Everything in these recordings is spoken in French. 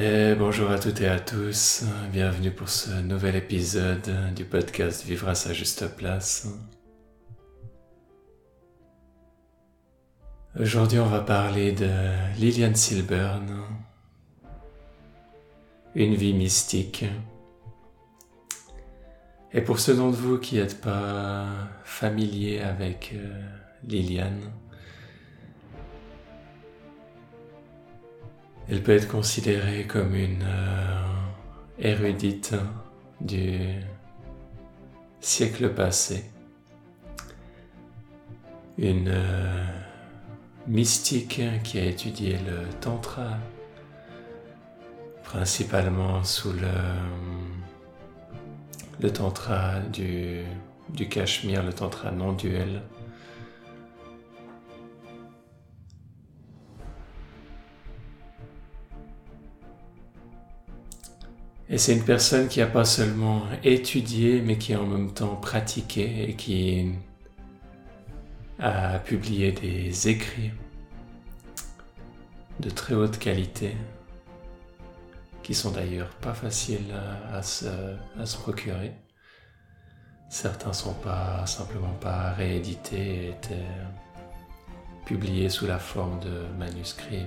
Et bonjour à toutes et à tous, bienvenue pour ce nouvel épisode du podcast Vivre à sa juste place. Aujourd'hui on va parler de Liliane Silburn, une vie mystique. Et pour ceux d'entre vous qui n'êtes pas familiers avec euh, Liliane, Elle peut être considérée comme une euh, érudite du siècle passé, une euh, mystique qui a étudié le tantra, principalement sous le, tantra du, du Cachemire, le tantra non duel. Et c'est une personne qui n'a pas seulement étudié, mais qui a en même temps pratiqué et qui a publié des écrits de très haute qualité, qui sont d'ailleurs pas faciles à, se, procurer. Certains sont pas simplement pas réédités étaient publiés sous la forme de manuscrits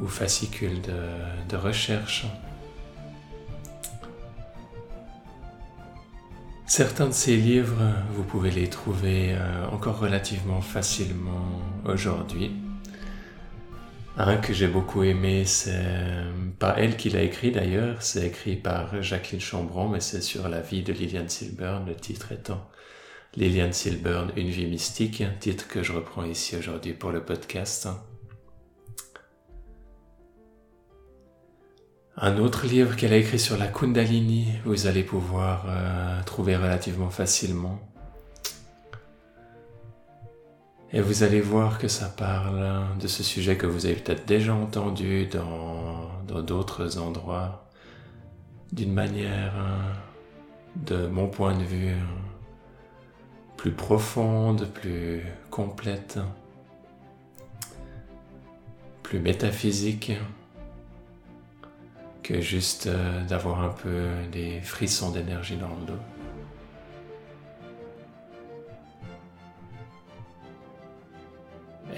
ou fascicules de, recherche. Certains de ces livres, vous pouvez les trouver euh, encore relativement facilement aujourd'hui. Un que j'ai beaucoup aimé, c'est pas elle qui l'a écrit d'ailleurs, c'est écrit par Jacqueline Chambron, mais c'est sur la vie de Liliane Silburn, le titre étant Liliane Silburn, Une vie mystique, titre que je reprends ici aujourd'hui pour le podcast. Un autre livre qu'elle a écrit sur la Kundalini, vous allez pouvoir euh, trouver relativement facilement. Et vous allez voir que ça parle de ce sujet que vous avez peut-être déjà entendu dans d'autres endroits, d'une manière, hein, de mon point de vue, plus profonde, plus complète, plus métaphysique que juste euh, d'avoir un peu des frissons d'énergie dans le dos.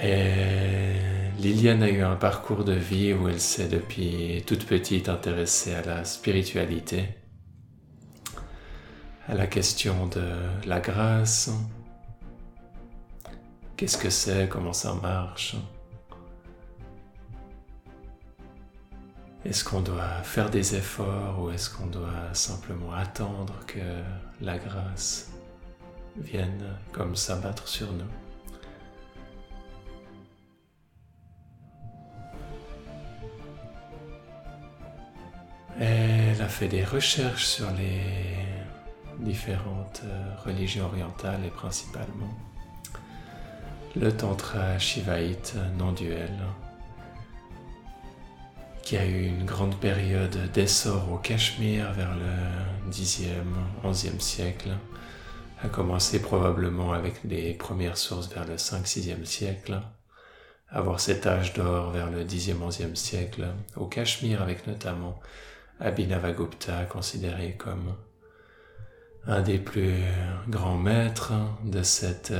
Et Liliane a eu un parcours de vie où elle s'est depuis toute petite intéressée à la spiritualité, à la question de la grâce, qu'est-ce que c'est, comment ça marche? Est-ce qu'on doit faire des efforts ou est-ce qu'on doit simplement attendre que la grâce vienne comme s'abattre sur nous? Elle a fait des recherches sur les différentes religions orientales et principalement. Le tantra shivaïte non duel qui a eu une grande période d'essor au Cachemire vers le 10e, 11e siècle, a commencé probablement avec les premières sources vers le 5-6e siècle, avoir cet âge d'or vers le 10e, 11e siècle, au Cachemire avec notamment Abhinavagupta considéré comme un des plus grands maîtres de cette,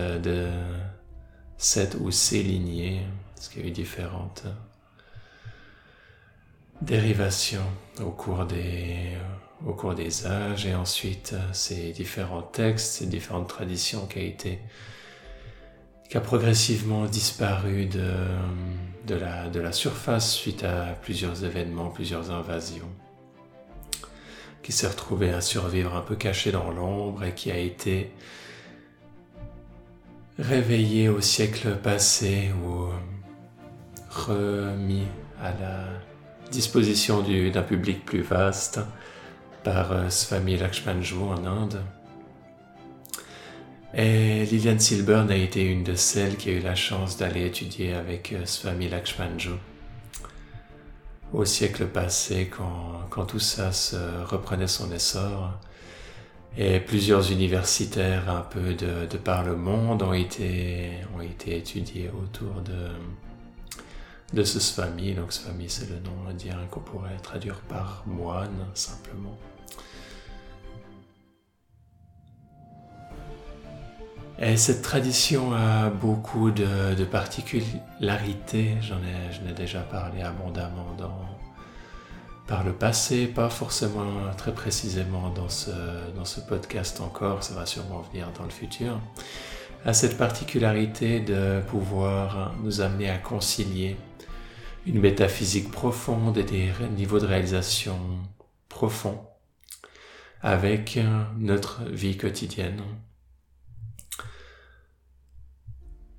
ou ces lignées, parce qu'il y a dérivation au cours des, au cours des âges. Et ensuite euh, ces différents textes, ces différentes traditions qui a été qui a progressivement disparu de, de, la, de la surface suite à plusieurs événements, plusieurs invasions, qui s'est retrouvé à survivre un peu caché dans l'ombre et qui a été réveillé au siècle passé ou remis à la disposition d'un public plus vaste par euh, Swami Lakshmanju en Inde. Et Liliane Silburn a été une de celles qui a eu la chance d'aller étudier avec euh, Swami Lakshmanju au siècle passé quand, quand, tout ça se reprenait son essor. Et plusieurs universitaires un peu de, de par le monde ont été, ont été étudiés autour de, de ce Swami. Donc Swami c'est le nom indien qu'on pourrait traduire par moine simplement. Et cette tradition a beaucoup de, particularités, j'en ai, ai, déjà parlé abondamment dans, par le passé, pas forcément très précisément dans ce, dans ce podcast encore, ça va sûrement venir dans le futur, a cette particularité de pouvoir nous amener à concilier une métaphysique profonde et des niveaux de réalisation profonds avec notre vie quotidienne.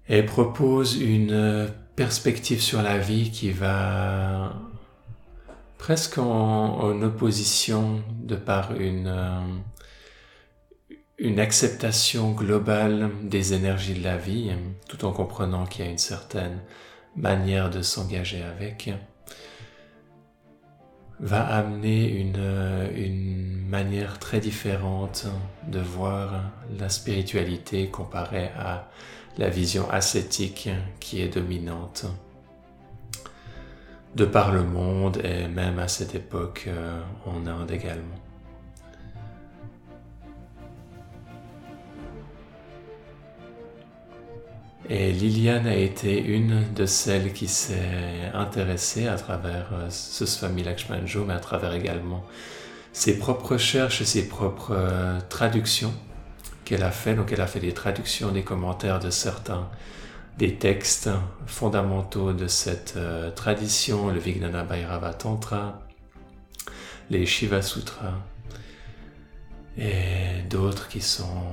et propose une perspective sur la vie qui va presque en, opposition de par une, euh, une acceptation globale des énergies de la vie, tout en comprenant qu'il y a une certaine manière de s'engager avec, va amener une, une manière très différente de voir la spiritualité comparée à la vision ascétique qui est dominante de par le monde et même à cette époque euh, en Inde également. Et Liliane a été une de celles qui s'est intéressée à travers euh, ce Swami Lakshmanjo, mais à travers également ses propres recherches et ses propres euh, traductions qu'elle a fait. Donc elle a fait des traductions, des commentaires de certains des textes fondamentaux de cette euh, tradition, le Vijnana Bhairava Tantra, les Shiva Sutras et d'autres qui sont,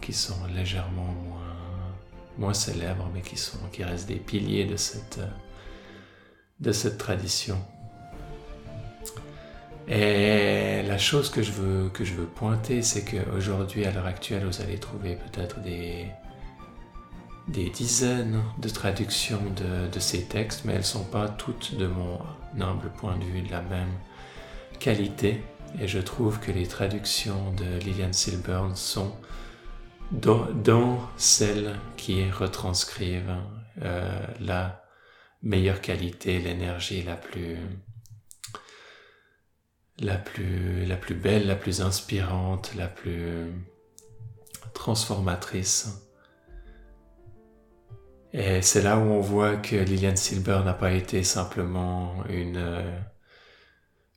qui sont légèrement moins, célèbres mais qui, sont, qui restent des piliers de cette, de cette tradition. Et la chose que je veux, que je veux pointer, c'est qu'aujourd'hui, à l'heure actuelle, vous allez trouver peut-être des, des dizaines de traductions de, de, ces textes, mais elles ne sont pas toutes, de mon humble point de vue, de la même qualité. Et je trouve que les traductions de Lillian Silburn sont dans, dans celles qui retranscrivent euh, la meilleure qualité, l'énergie la plus la plus, la plus belle, la plus inspirante, la plus transformatrice. Et c'est là où on voit que Liliane Silber n'a pas été simplement une euh,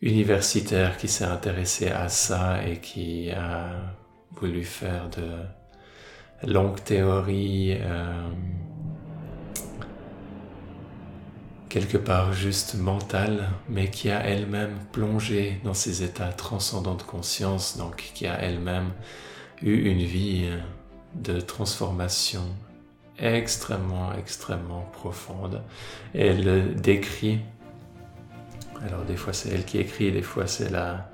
universitaire qui s'est intéressée à ça et qui a voulu faire de longues théories euh, quelque part juste mentale, mais qui a elle-même plongé dans ces états transcendants de conscience, donc qui a elle-même eu une vie de transformation extrêmement, extrêmement profonde. Elle le décrit. Alors des fois c'est elle qui écrit, des fois c'est la,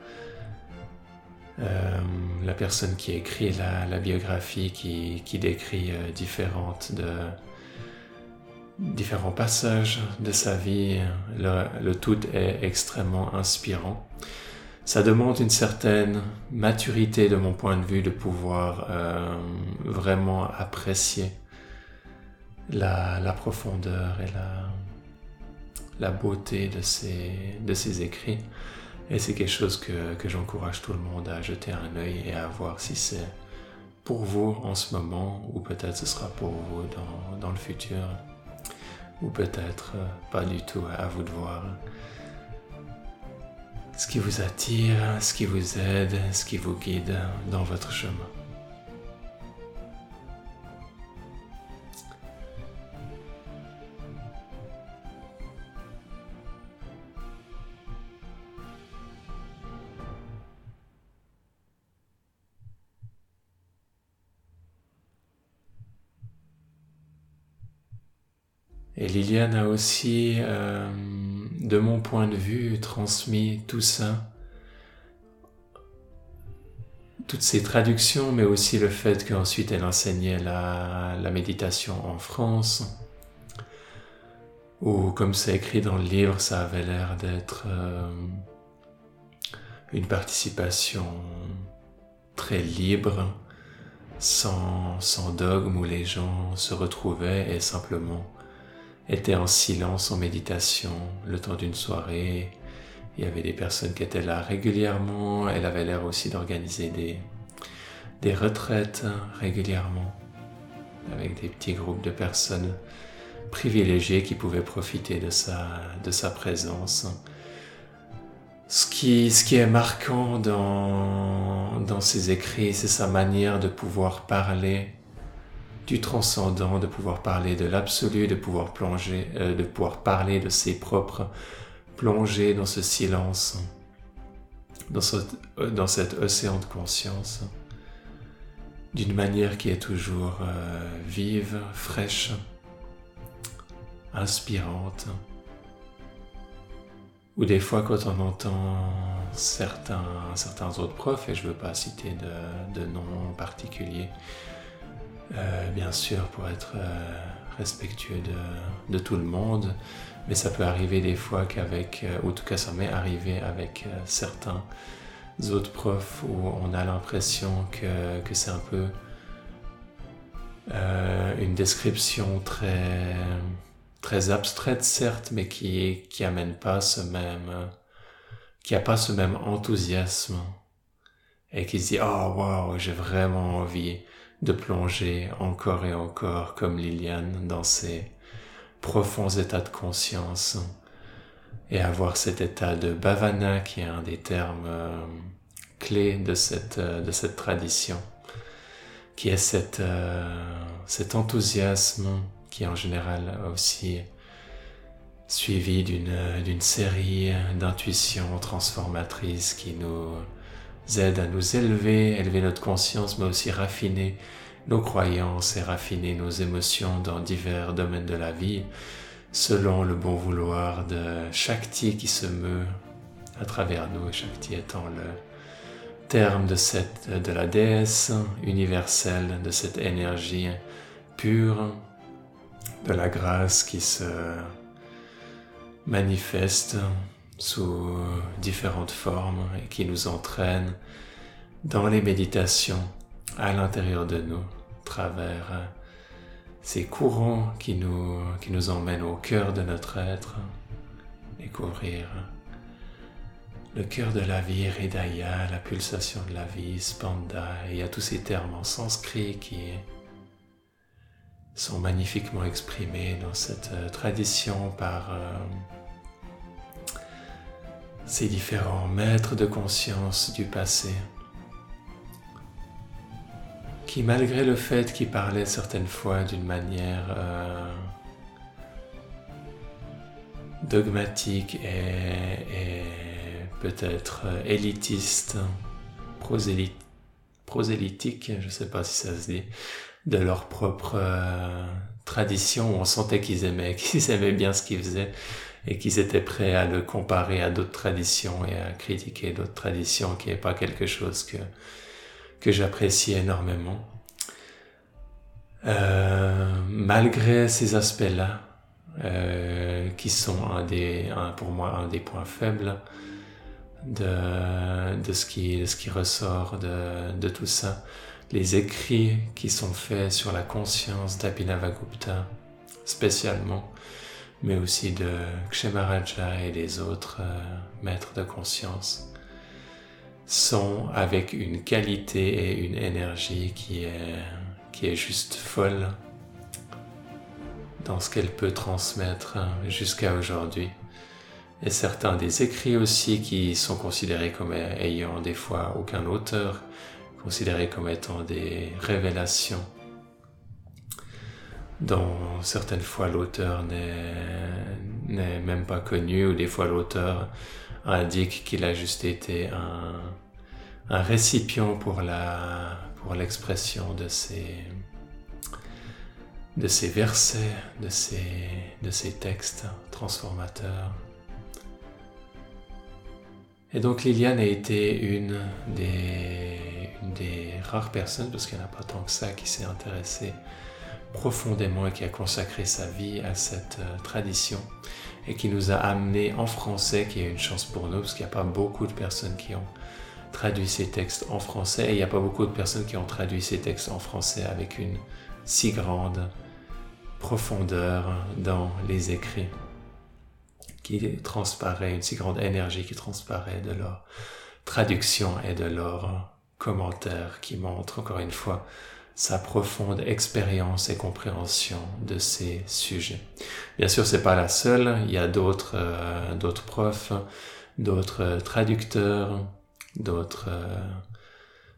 euh, la personne qui écrit la, biographie qui, décrit euh, différentes différents passages de sa vie. Le, tout est extrêmement inspirant. Ça demande une certaine maturité de mon point de vue de pouvoir euh, vraiment apprécier la, profondeur et la, beauté de ces écrits. Et c'est quelque chose que, j'encourage tout le monde à jeter un œil et à voir si c'est pour vous en ce moment ou peut-être ce sera pour vous dans, dans le futur ou peut-être euh, pas du tout, à vous de voir. Ce qui vous attire, ce qui vous aide, ce qui vous guide dans votre chemin. Aussi, euh, de mon point de vue, transmis tout ça, toutes ces traductions, mais aussi le fait qu'ensuite elle enseignait la, méditation en France, ou comme c'est écrit dans le livre, ça avait l'air d'être euh, une participation très libre, sans, sans dogme, où les gens se retrouvaient et simplement étaient en silence, en méditation, le temps d'une soirée. Il y avait des personnes qui étaient là régulièrement. Elle avait l'air aussi d'organiser des, des retraites régulièrement avec des petits groupes de personnes privilégiées qui pouvaient profiter de sa, de sa présence. Ce qui, ce qui est marquant dans, dans ses écrits, c'est sa manière de pouvoir parler du transcendant, de pouvoir parler de l'absolu, de pouvoir plonger, euh, de pouvoir parler de ses propres plongées dans ce silence, dans, ce, dans cet océan de conscience d'une manière qui est toujours euh, vive, fraîche, inspirante. Ou des fois quand on entend certains, autres profs, et je ne veux pas citer de, de noms particuliers, euh, bien sûr pour être euh, respectueux de, de, tout le monde, mais ça peut arriver des fois qu'avec, ou en tout cas ça m'est arrivé avec certains autres profs où on a l'impression que, que c'est un peu euh, une description très, très abstraite certes, mais qui, qui amène pas ce même, qui a pas ce même enthousiasme et qui se dit oh waouh j'ai vraiment envie de plonger encore et encore comme Liliane dans ces profonds états de conscience et avoir cet état de bhavana qui est un des termes euh, clés de cette, euh, de cette tradition, qui est cette, euh, cet enthousiasme qui est en général aussi suivi d'une, d'une série d'intuitions transformatrices qui nous aident à nous élever, élever notre conscience, mais aussi raffiner nos croyances et raffiner nos émotions dans divers domaines de la vie, selon le bon vouloir de Shakti qui se meut à travers nous, Shakti étant le terme de, cette, de la déesse universelle, de cette énergie pure, de la grâce qui se manifeste sous différentes formes et qui nous entraîne dans les méditations à l'intérieur de nous, travers ces courants qui nous, qui nous emmènent au cœur de notre être, découvrir le cœur de la vie, Hridaya, la pulsation de la vie, Spanda, et il y a tous ces termes en sanskrit qui sont magnifiquement exprimés dans cette euh, tradition par euh, ces différents maîtres de conscience du passé qui malgré le fait qu'il parlait certaines fois d'une manière euh, dogmatique et, peut-être euh, élitiste, prosélytique, je ne sais pas si ça se dit, de leur propre euh, tradition où on sentait qu'ils aimaient, qu'ils aimaient bien ce qu'ils faisaient et qu'ils étaient prêts à le comparer à d'autres traditions et à critiquer d'autres traditions qui n'est pas quelque chose que que j'apprécie énormément. Euh, malgré ces aspects-là, euh, qui sont un des, un, pour moi un des points faibles de, de, ce, qui, ce qui ressort de, de, tout ça, les écrits qui sont faits sur la conscience d'Abhinavagupta spécialement, mais aussi de Kshemaraja et les autres euh, maîtres de conscience, sont avec une qualité et une énergie qui est, qui est juste folle dans ce qu'elle peut transmettre jusqu'à aujourd'hui. Et certains des écrits aussi qui sont considérés comme ayant des fois aucun auteur, considérés comme étant des révélations dont certaines fois l'auteur n'est même pas connu ou des fois l'auteur indique qu'il a juste été un, un récipient pour pour l'expression de ces de ces versets, de ces, de ces textes transformateurs. Et donc Liliane a été une des, une des rares personnes, parce qu'il n'y en a pas tant que ça, qui s'est intéressée profondément et qui a consacré sa vie à cette euh, tradition et qui nous a amené en français, qui est une chance pour nous, parce qu'il n'y a pas beaucoup de personnes qui ont traduit ces textes en français, et il n'y a pas beaucoup de personnes qui ont traduit ces textes en français avec une si grande profondeur dans les écrits qui transparaît, une si grande énergie qui transparaît de leur traduction et de leurs commentaires qui montrent encore une fois sa profonde expérience et compréhension de ces sujets. Bien sûr, c'est pas la seule. Il y a d'autres euh, d'autres profs, d'autres traducteurs, d'autres euh,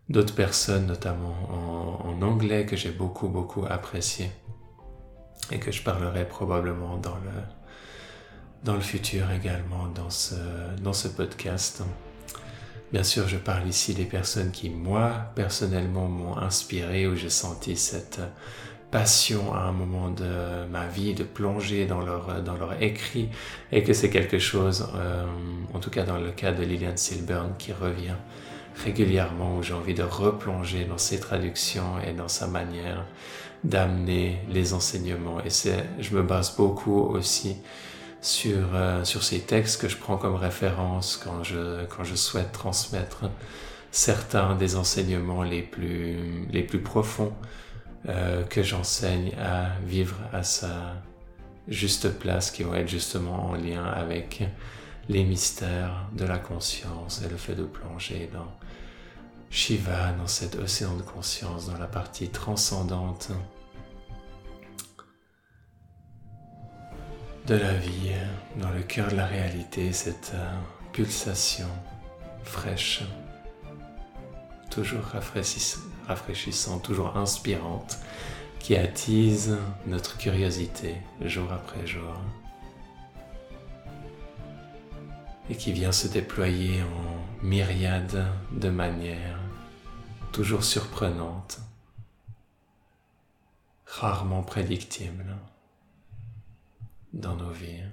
d'autres personnes, notamment en, en anglais, que j'ai beaucoup beaucoup apprécié et que je parlerai probablement dans le dans le futur également dans ce dans ce podcast. Bien sûr, je parle ici des personnes qui, moi, personnellement, m'ont inspiré, où j'ai senti cette passion à un moment de ma vie de plonger dans leur, dans leur écrit et que c'est quelque chose, euh, en tout cas dans le cas de Lillian Silburn, qui revient régulièrement où j'ai envie de replonger dans ses traductions et dans sa manière d'amener les enseignements. Et c'est, je me base beaucoup aussi sur, euh, sur ces textes que je prends comme référence quand je, souhaite transmettre certains des enseignements les plus, les plus profonds euh, que j'enseigne à vivre à sa juste place qui vont être justement en lien avec les mystères de la conscience et le fait de plonger dans Shiva, dans cet océan de conscience, dans la partie transcendante de la vie, dans le cœur de la réalité, cette euh, pulsation fraîche, toujours rafraîchissante, toujours inspirante, qui attise notre curiosité jour après jour et qui vient se déployer en myriades de manières toujours surprenantes, rarement prédictibles dans nos vies.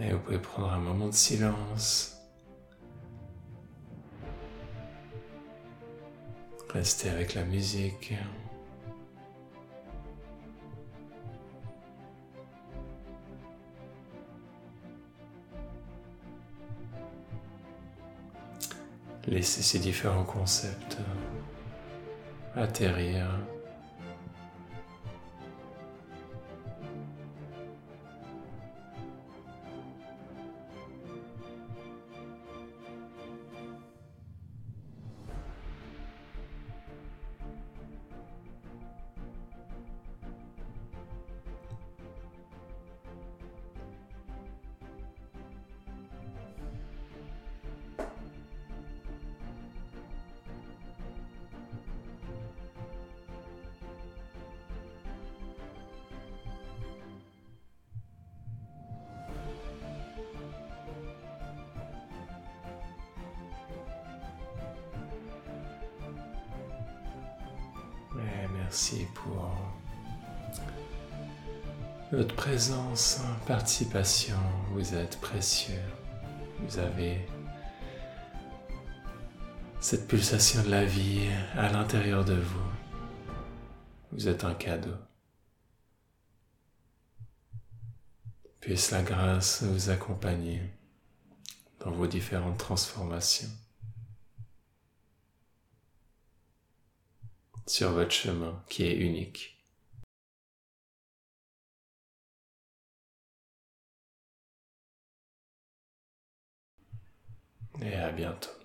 Et vous pouvez prendre un moment de silence. Restez avec la musique. Laissez ces différents concepts atterrir Merci pour votre présence, participation. Vous êtes précieux. Vous avez cette pulsation de la vie à l'intérieur de vous. Vous êtes un cadeau. Puisse la grâce vous accompagner dans vos différentes transformations. Sur votre chemin qui est unique. Et à bientôt.